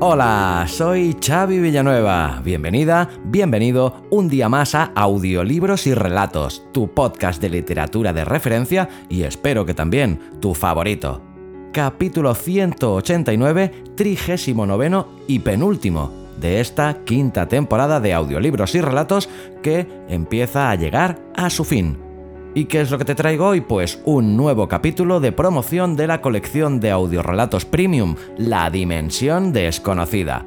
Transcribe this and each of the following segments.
Hola, soy Xavi Villanueva. Bienvenida, bienvenido un día más a Audiolibros y Relatos, tu podcast de literatura de referencia y espero que también tu favorito. Capítulo 189, trigésimo noveno y penúltimo de esta quinta temporada de Audiolibros y Relatos que empieza a llegar a su fin. ¿Y qué es lo que te traigo hoy? Pues un nuevo capítulo de promoción de la colección de audiorelatos premium, La Dimensión Desconocida.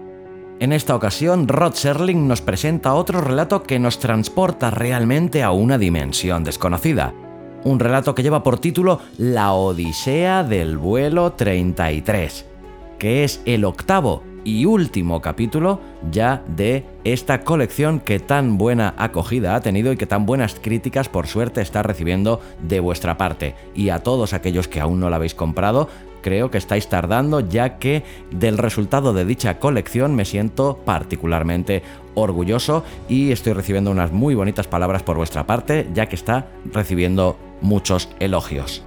En esta ocasión, Rod Serling nos presenta otro relato que nos transporta realmente a una dimensión desconocida. Un relato que lleva por título La Odisea del vuelo 33, que es el octavo y último capítulo ya de esta colección que tan buena acogida ha tenido y que tan buenas críticas por suerte está recibiendo de vuestra parte. Y a todos aquellos que aún no la habéis comprado, creo que estáis tardando ya que del resultado de dicha colección me siento particularmente orgulloso y estoy recibiendo unas muy bonitas palabras por vuestra parte ya que está recibiendo muchos elogios.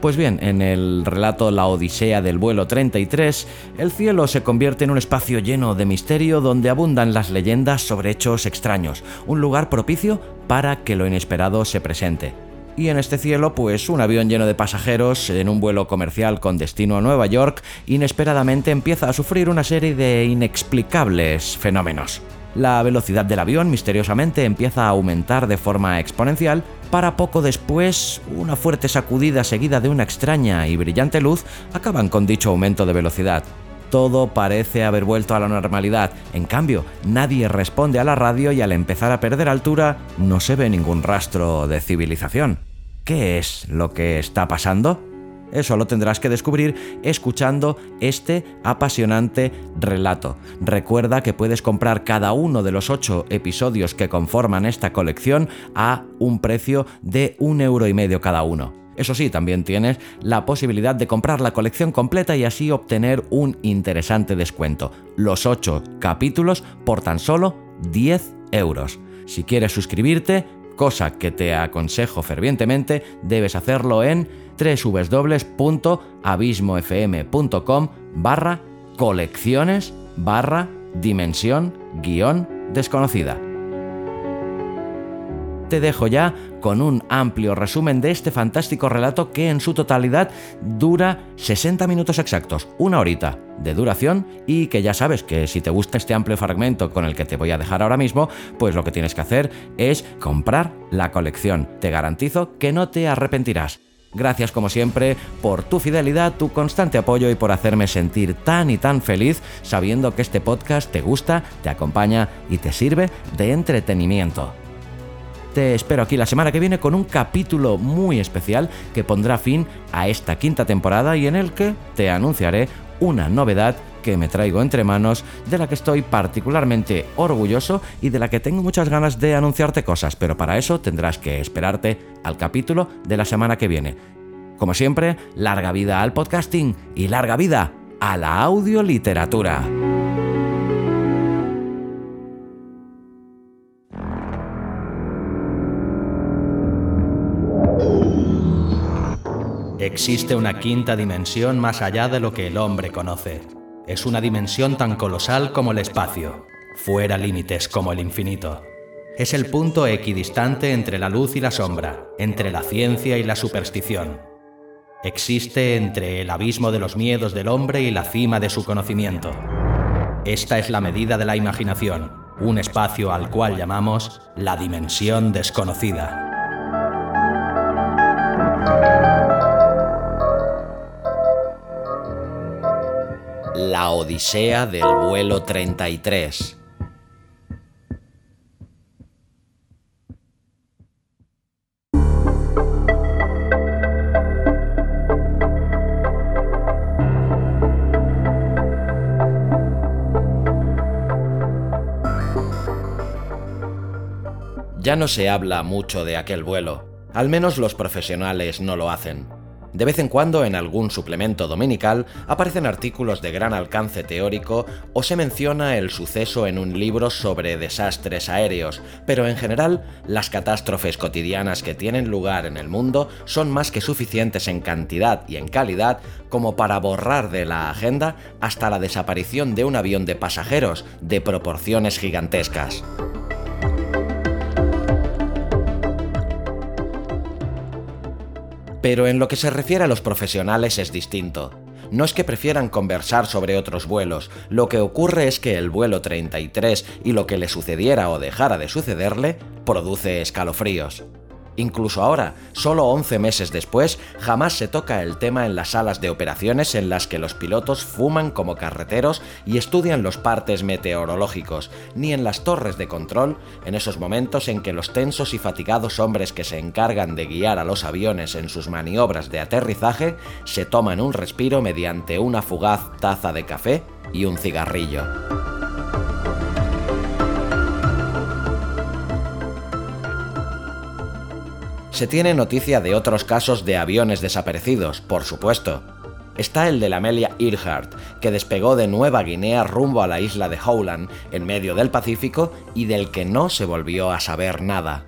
Pues bien, en el relato La Odisea del vuelo 33, el cielo se convierte en un espacio lleno de misterio donde abundan las leyendas sobre hechos extraños, un lugar propicio para que lo inesperado se presente. Y en este cielo, pues un avión lleno de pasajeros en un vuelo comercial con destino a Nueva York inesperadamente empieza a sufrir una serie de inexplicables fenómenos. La velocidad del avión misteriosamente empieza a aumentar de forma exponencial para poco después, una fuerte sacudida seguida de una extraña y brillante luz acaban con dicho aumento de velocidad. Todo parece haber vuelto a la normalidad, en cambio, nadie responde a la radio y al empezar a perder altura no se ve ningún rastro de civilización. ¿Qué es lo que está pasando? Eso lo tendrás que descubrir escuchando este apasionante relato. Recuerda que puedes comprar cada uno de los ocho episodios que conforman esta colección a un precio de un euro y medio cada uno. Eso sí, también tienes la posibilidad de comprar la colección completa y así obtener un interesante descuento. Los ocho capítulos por tan solo 10 euros. Si quieres suscribirte, cosa que te aconsejo fervientemente, debes hacerlo en www.abismofm.com barra colecciones barra dimensión guion desconocida. Te dejo ya con un amplio resumen de este fantástico relato que en su totalidad dura 60 minutos exactos, una horita de duración y que ya sabes que si te gusta este amplio fragmento con el que te voy a dejar ahora mismo, pues lo que tienes que hacer es comprar la colección. Te garantizo que no te arrepentirás. Gracias como siempre por tu fidelidad, tu constante apoyo y por hacerme sentir tan y tan feliz sabiendo que este podcast te gusta, te acompaña y te sirve de entretenimiento. Te espero aquí la semana que viene con un capítulo muy especial que pondrá fin a esta quinta temporada y en el que te anunciaré una novedad que me traigo entre manos, de la que estoy particularmente orgulloso y de la que tengo muchas ganas de anunciarte cosas, pero para eso tendrás que esperarte al capítulo de la semana que viene. Como siempre, larga vida al podcasting y larga vida a la audioliteratura. Existe una quinta dimensión más allá de lo que el hombre conoce. Es una dimensión tan colosal como el espacio, fuera límites como el infinito. Es el punto equidistante entre la luz y la sombra, entre la ciencia y la superstición. Existe entre el abismo de los miedos del hombre y la cima de su conocimiento. Esta es la medida de la imaginación, un espacio al cual llamamos la dimensión desconocida. La Odisea del vuelo 33. Ya no se habla mucho de aquel vuelo, al menos los profesionales no lo hacen. De vez en cuando en algún suplemento dominical aparecen artículos de gran alcance teórico o se menciona el suceso en un libro sobre desastres aéreos, pero en general las catástrofes cotidianas que tienen lugar en el mundo son más que suficientes en cantidad y en calidad como para borrar de la agenda hasta la desaparición de un avión de pasajeros de proporciones gigantescas. Pero en lo que se refiere a los profesionales es distinto. No es que prefieran conversar sobre otros vuelos, lo que ocurre es que el vuelo 33 y lo que le sucediera o dejara de sucederle produce escalofríos. Incluso ahora, solo 11 meses después, jamás se toca el tema en las salas de operaciones en las que los pilotos fuman como carreteros y estudian los partes meteorológicos, ni en las torres de control, en esos momentos en que los tensos y fatigados hombres que se encargan de guiar a los aviones en sus maniobras de aterrizaje se toman un respiro mediante una fugaz taza de café y un cigarrillo. Se tiene noticia de otros casos de aviones desaparecidos, por supuesto. Está el de la Amelia Earhart, que despegó de Nueva Guinea rumbo a la isla de Howland, en medio del Pacífico, y del que no se volvió a saber nada.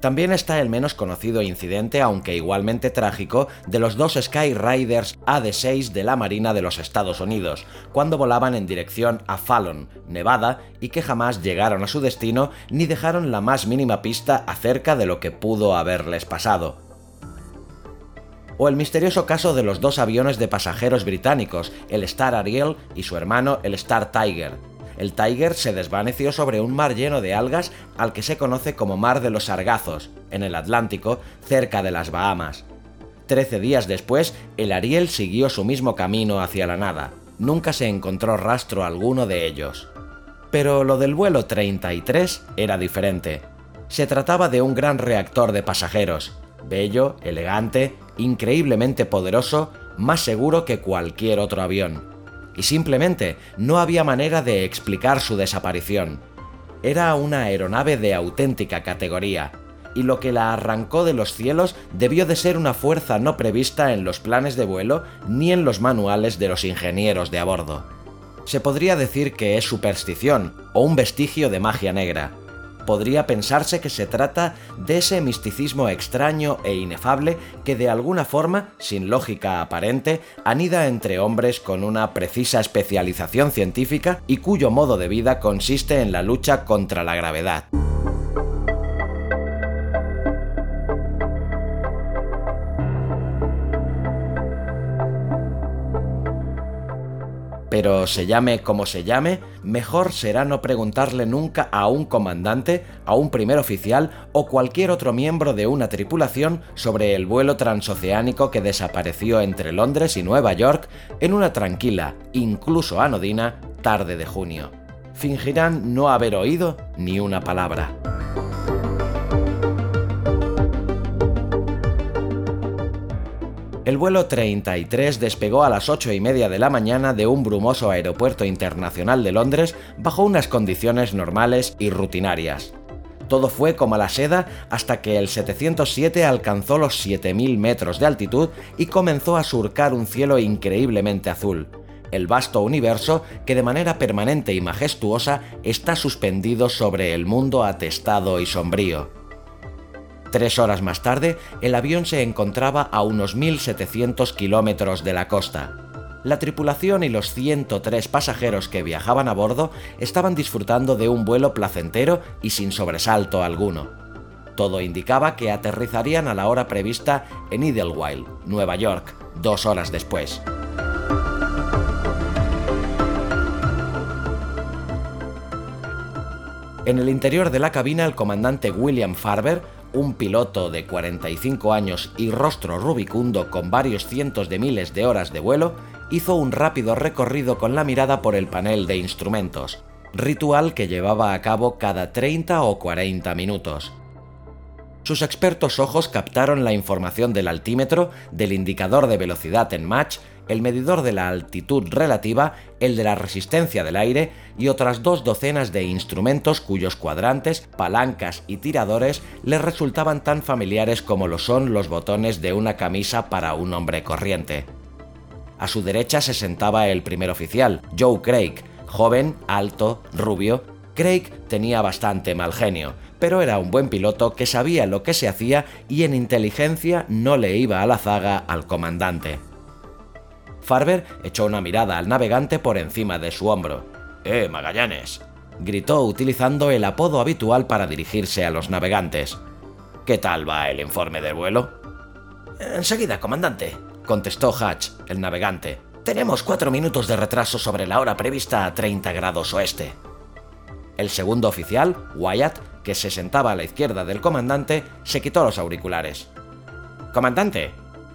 También está el menos conocido incidente, aunque igualmente trágico, de los dos Skyriders AD-6 de la Marina de los Estados Unidos, cuando volaban en dirección a Fallon, Nevada, y que jamás llegaron a su destino ni dejaron la más mínima pista acerca de lo que pudo haberles pasado. O el misterioso caso de los dos aviones de pasajeros británicos, el Star Ariel y su hermano el Star Tiger, el Tiger se desvaneció sobre un mar lleno de algas al que se conoce como Mar de los Sargazos, en el Atlántico, cerca de las Bahamas. Trece días después, el Ariel siguió su mismo camino hacia la nada. Nunca se encontró rastro alguno de ellos. Pero lo del vuelo 33 era diferente. Se trataba de un gran reactor de pasajeros, bello, elegante, increíblemente poderoso, más seguro que cualquier otro avión y simplemente no había manera de explicar su desaparición. Era una aeronave de auténtica categoría, y lo que la arrancó de los cielos debió de ser una fuerza no prevista en los planes de vuelo ni en los manuales de los ingenieros de a bordo. Se podría decir que es superstición o un vestigio de magia negra, podría pensarse que se trata de ese misticismo extraño e inefable que de alguna forma, sin lógica aparente, anida entre hombres con una precisa especialización científica y cuyo modo de vida consiste en la lucha contra la gravedad. Pero se llame como se llame, mejor será no preguntarle nunca a un comandante, a un primer oficial o cualquier otro miembro de una tripulación sobre el vuelo transoceánico que desapareció entre Londres y Nueva York en una tranquila, incluso anodina, tarde de junio. Fingirán no haber oído ni una palabra. El vuelo 33 despegó a las 8 y media de la mañana de un brumoso aeropuerto internacional de Londres bajo unas condiciones normales y rutinarias. Todo fue como la seda hasta que el 707 alcanzó los 7.000 metros de altitud y comenzó a surcar un cielo increíblemente azul, el vasto universo que de manera permanente y majestuosa está suspendido sobre el mundo atestado y sombrío. Tres horas más tarde, el avión se encontraba a unos 1.700 kilómetros de la costa. La tripulación y los 103 pasajeros que viajaban a bordo estaban disfrutando de un vuelo placentero y sin sobresalto alguno. Todo indicaba que aterrizarían a la hora prevista en Idlewild, Nueva York, dos horas después. En el interior de la cabina, el comandante William Farber un piloto de 45 años y rostro rubicundo con varios cientos de miles de horas de vuelo, hizo un rápido recorrido con la mirada por el panel de instrumentos, ritual que llevaba a cabo cada 30 o 40 minutos. Sus expertos ojos captaron la información del altímetro, del indicador de velocidad en Mach el medidor de la altitud relativa, el de la resistencia del aire y otras dos docenas de instrumentos cuyos cuadrantes, palancas y tiradores le resultaban tan familiares como lo son los botones de una camisa para un hombre corriente. A su derecha se sentaba el primer oficial, Joe Craig, joven, alto, rubio. Craig tenía bastante mal genio, pero era un buen piloto que sabía lo que se hacía y en inteligencia no le iba a la zaga al comandante. Farber echó una mirada al navegante por encima de su hombro. ¡Eh, Magallanes! gritó utilizando el apodo habitual para dirigirse a los navegantes. ¿Qué tal va el informe del vuelo? Enseguida, comandante, contestó Hatch, el navegante. Tenemos cuatro minutos de retraso sobre la hora prevista a 30 grados oeste. El segundo oficial, Wyatt, que se sentaba a la izquierda del comandante, se quitó los auriculares. Comandante,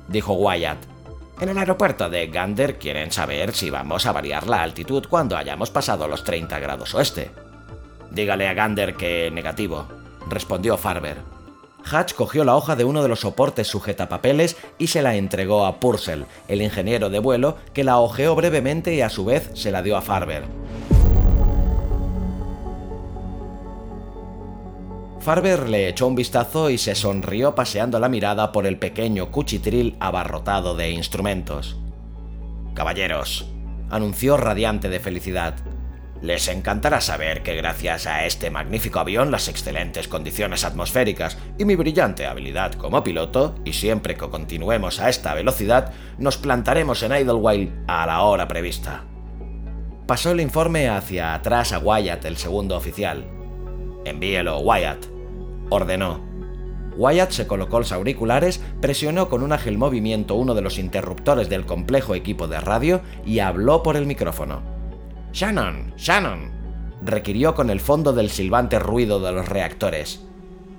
dijo Wyatt, en el aeropuerto de Gander quieren saber si vamos a variar la altitud cuando hayamos pasado los 30 grados oeste. Dígale a Gander que negativo, respondió Farber. Hatch cogió la hoja de uno de los soportes sujetapapeles y se la entregó a Purcell, el ingeniero de vuelo, que la hojeó brevemente y a su vez se la dio a Farber. Farber le echó un vistazo y se sonrió paseando la mirada por el pequeño cuchitril abarrotado de instrumentos. Caballeros, anunció radiante de felicidad, les encantará saber que gracias a este magnífico avión, las excelentes condiciones atmosféricas y mi brillante habilidad como piloto, y siempre que continuemos a esta velocidad, nos plantaremos en Idlewild a la hora prevista. Pasó el informe hacia atrás a Wyatt, el segundo oficial. Envíelo, Wyatt ordenó. Wyatt se colocó los auriculares, presionó con un ágil movimiento uno de los interruptores del complejo equipo de radio y habló por el micrófono. Shannon, Shannon, requirió con el fondo del silbante ruido de los reactores.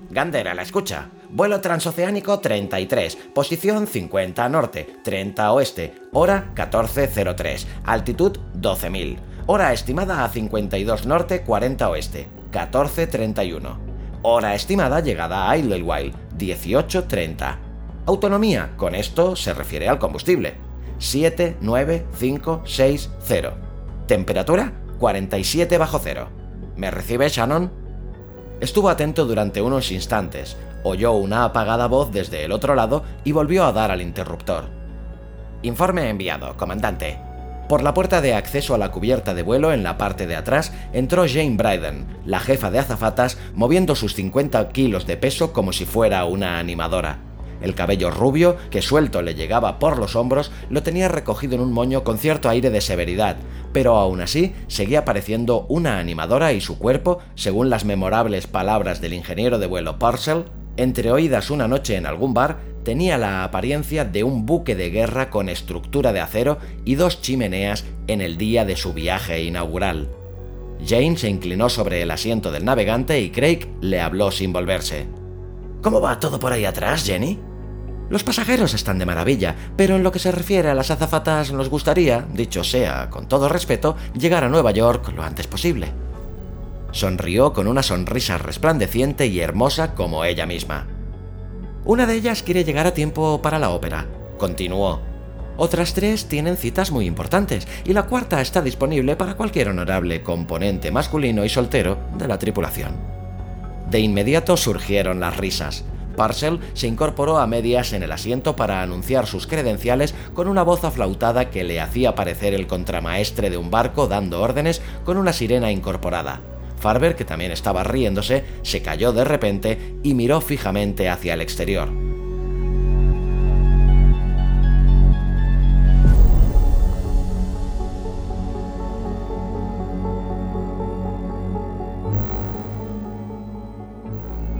Gander a la escucha. Vuelo transoceánico 33, posición 50 norte, 30 oeste, hora 1403, altitud 12.000, hora estimada a 52 norte, 40 oeste, 1431. Hora estimada llegada a Idlewild, 18.30. Autonomía, con esto se refiere al combustible. 7, 9, 5, 6, 0. Temperatura, 47 bajo cero. ¿Me recibe Shannon? Estuvo atento durante unos instantes, oyó una apagada voz desde el otro lado y volvió a dar al interruptor. Informe enviado, comandante. Por la puerta de acceso a la cubierta de vuelo en la parte de atrás entró Jane Bryden, la jefa de azafatas, moviendo sus 50 kilos de peso como si fuera una animadora. El cabello rubio, que suelto le llegaba por los hombros, lo tenía recogido en un moño con cierto aire de severidad, pero aún así seguía pareciendo una animadora y su cuerpo, según las memorables palabras del ingeniero de vuelo Parcel, entre oídas una noche en algún bar, tenía la apariencia de un buque de guerra con estructura de acero y dos chimeneas en el día de su viaje inaugural. Jane se inclinó sobre el asiento del navegante y Craig le habló sin volverse. ¿Cómo va todo por ahí atrás, Jenny? Los pasajeros están de maravilla, pero en lo que se refiere a las azafatas nos gustaría, dicho sea con todo respeto, llegar a Nueva York lo antes posible. Sonrió con una sonrisa resplandeciente y hermosa como ella misma. Una de ellas quiere llegar a tiempo para la ópera, continuó. Otras tres tienen citas muy importantes y la cuarta está disponible para cualquier honorable componente masculino y soltero de la tripulación. De inmediato surgieron las risas. Parcel se incorporó a medias en el asiento para anunciar sus credenciales con una voz aflautada que le hacía parecer el contramaestre de un barco dando órdenes con una sirena incorporada. Farber, que también estaba riéndose, se cayó de repente y miró fijamente hacia el exterior.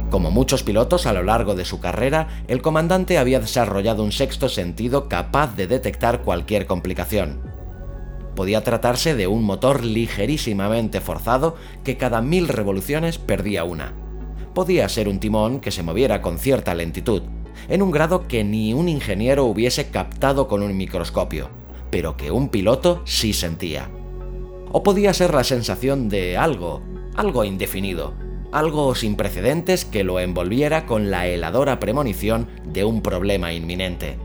Como muchos pilotos a lo largo de su carrera, el comandante había desarrollado un sexto sentido capaz de detectar cualquier complicación podía tratarse de un motor ligerísimamente forzado que cada mil revoluciones perdía una. Podía ser un timón que se moviera con cierta lentitud, en un grado que ni un ingeniero hubiese captado con un microscopio, pero que un piloto sí sentía. O podía ser la sensación de algo, algo indefinido, algo sin precedentes que lo envolviera con la heladora premonición de un problema inminente.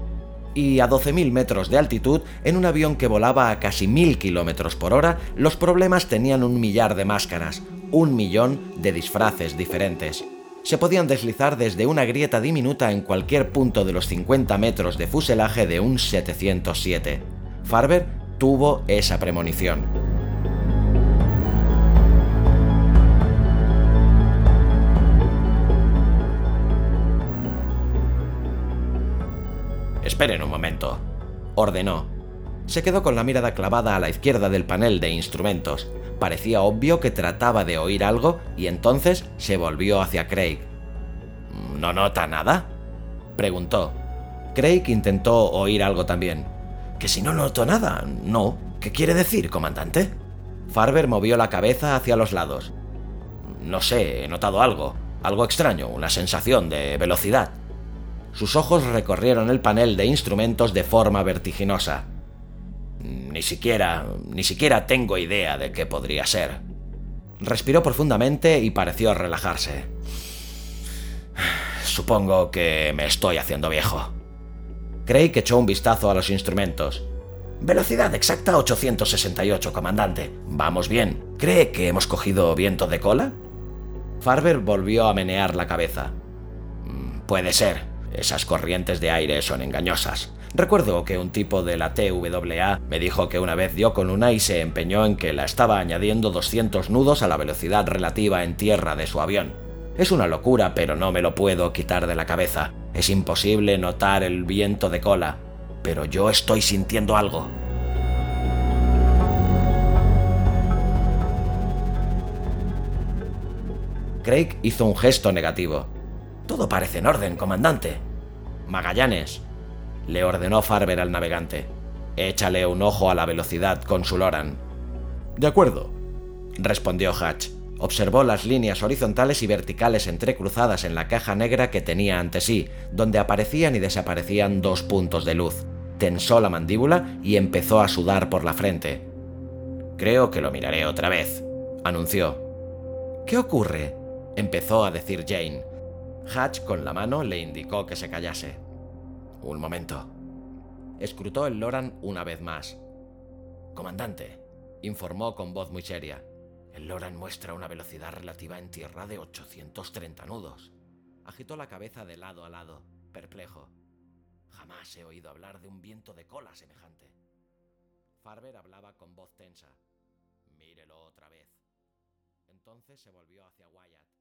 Y a 12.000 metros de altitud, en un avión que volaba a casi 1.000 kilómetros por hora, los problemas tenían un millar de máscaras, un millón de disfraces diferentes. Se podían deslizar desde una grieta diminuta en cualquier punto de los 50 metros de fuselaje de un 707. Farber tuvo esa premonición. Esperen un momento, ordenó. Se quedó con la mirada clavada a la izquierda del panel de instrumentos. Parecía obvio que trataba de oír algo y entonces se volvió hacia Craig. ¿No nota nada? preguntó. Craig intentó oír algo también. ¿Que si no noto nada? No. ¿Qué quiere decir, comandante? Farber movió la cabeza hacia los lados. No sé, he notado algo. Algo extraño, una sensación de velocidad. Sus ojos recorrieron el panel de instrumentos de forma vertiginosa. Ni siquiera, ni siquiera tengo idea de qué podría ser. Respiró profundamente y pareció relajarse. Supongo que me estoy haciendo viejo. Craig echó un vistazo a los instrumentos. Velocidad exacta 868, comandante. Vamos bien. ¿Cree que hemos cogido viento de cola? Farber volvió a menear la cabeza. Mm, puede ser. Esas corrientes de aire son engañosas. Recuerdo que un tipo de la TWA me dijo que una vez dio con una y se empeñó en que la estaba añadiendo 200 nudos a la velocidad relativa en tierra de su avión. Es una locura, pero no me lo puedo quitar de la cabeza. Es imposible notar el viento de cola, pero yo estoy sintiendo algo. Craig hizo un gesto negativo. Todo parece en orden, comandante. Magallanes, le ordenó Farber al navegante. Échale un ojo a la velocidad con su Loran. De acuerdo, respondió Hatch. Observó las líneas horizontales y verticales entrecruzadas en la caja negra que tenía ante sí, donde aparecían y desaparecían dos puntos de luz. Tensó la mandíbula y empezó a sudar por la frente. Creo que lo miraré otra vez, anunció. ¿Qué ocurre? empezó a decir Jane. Hatch con la mano le indicó que se callase. Un momento. Escrutó el Loran una vez más. Comandante, informó con voz muy seria. El Loran muestra una velocidad relativa en tierra de 830 nudos. Agitó la cabeza de lado a lado, perplejo. Jamás he oído hablar de un viento de cola semejante. Farber hablaba con voz tensa. Mírelo otra vez. Entonces se volvió hacia Wyatt.